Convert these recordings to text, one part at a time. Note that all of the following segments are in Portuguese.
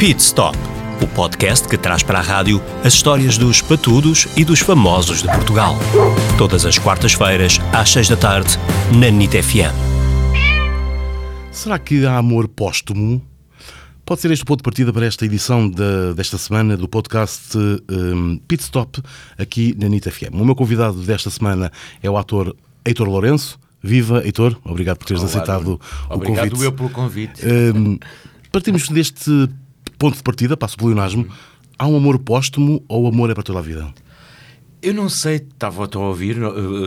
Pit Stop, o podcast que traz para a rádio as histórias dos patudos e dos famosos de Portugal. Todas as quartas-feiras, às seis da tarde, na NIT FM. Será que há amor póstumo? Pode ser este o ponto de partida para esta edição de- desta semana do podcast um, Pit Stop, aqui na NIT FM. O meu convidado desta semana é o ator Heitor Lourenço. Viva, Heitor, obrigado por teres Olá, aceitado o Obrigado convite. eu pelo convite. Um, partimos deste ponto de partida, passo o pleonasmo. Há um amor póstumo ou o amor é para toda a vida? Eu não sei, estava a ouvir,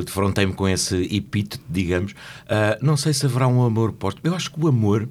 defrontei-me com esse epíteto, digamos. Ah, não sei se haverá um amor posto. Eu acho que o amor.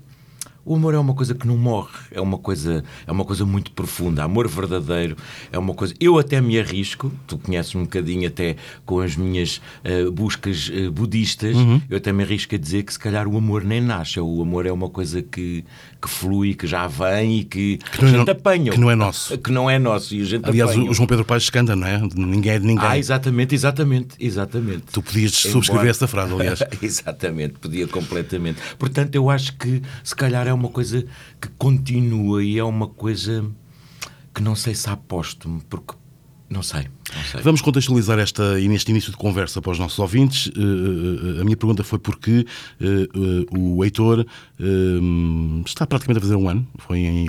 O amor é uma coisa que não morre, é uma coisa, é uma coisa muito profunda. Amor verdadeiro é uma coisa. Eu até me arrisco, tu conheces um bocadinho até com as minhas eh, buscas eh, budistas, eu até me arrisco a dizer que se calhar o amor nem nasce. O amor é uma coisa que, que flui, que já vem e que, é a gente no- apanha. que não é nosso. Que não é nosso e a gente Aliás, apanha. o João Pedro Paes canta, não é? Ninguém é de ninguém. Ah, exatamente, exatamente, exatamente. Tu podias subscrever Embora- essa frase, aliás. exatamente, podia completamente. Portanto, eu acho que se calhar é uma coisa que continua e é uma coisa que não sei se póstumo, porque não sei, não sei. Vamos contextualizar esta, neste início de conversa para os nossos ouvintes. Eh, eh, a minha pergunta foi porque eh, eh, o Heitor eh, está praticamente a fazer um ano, foi em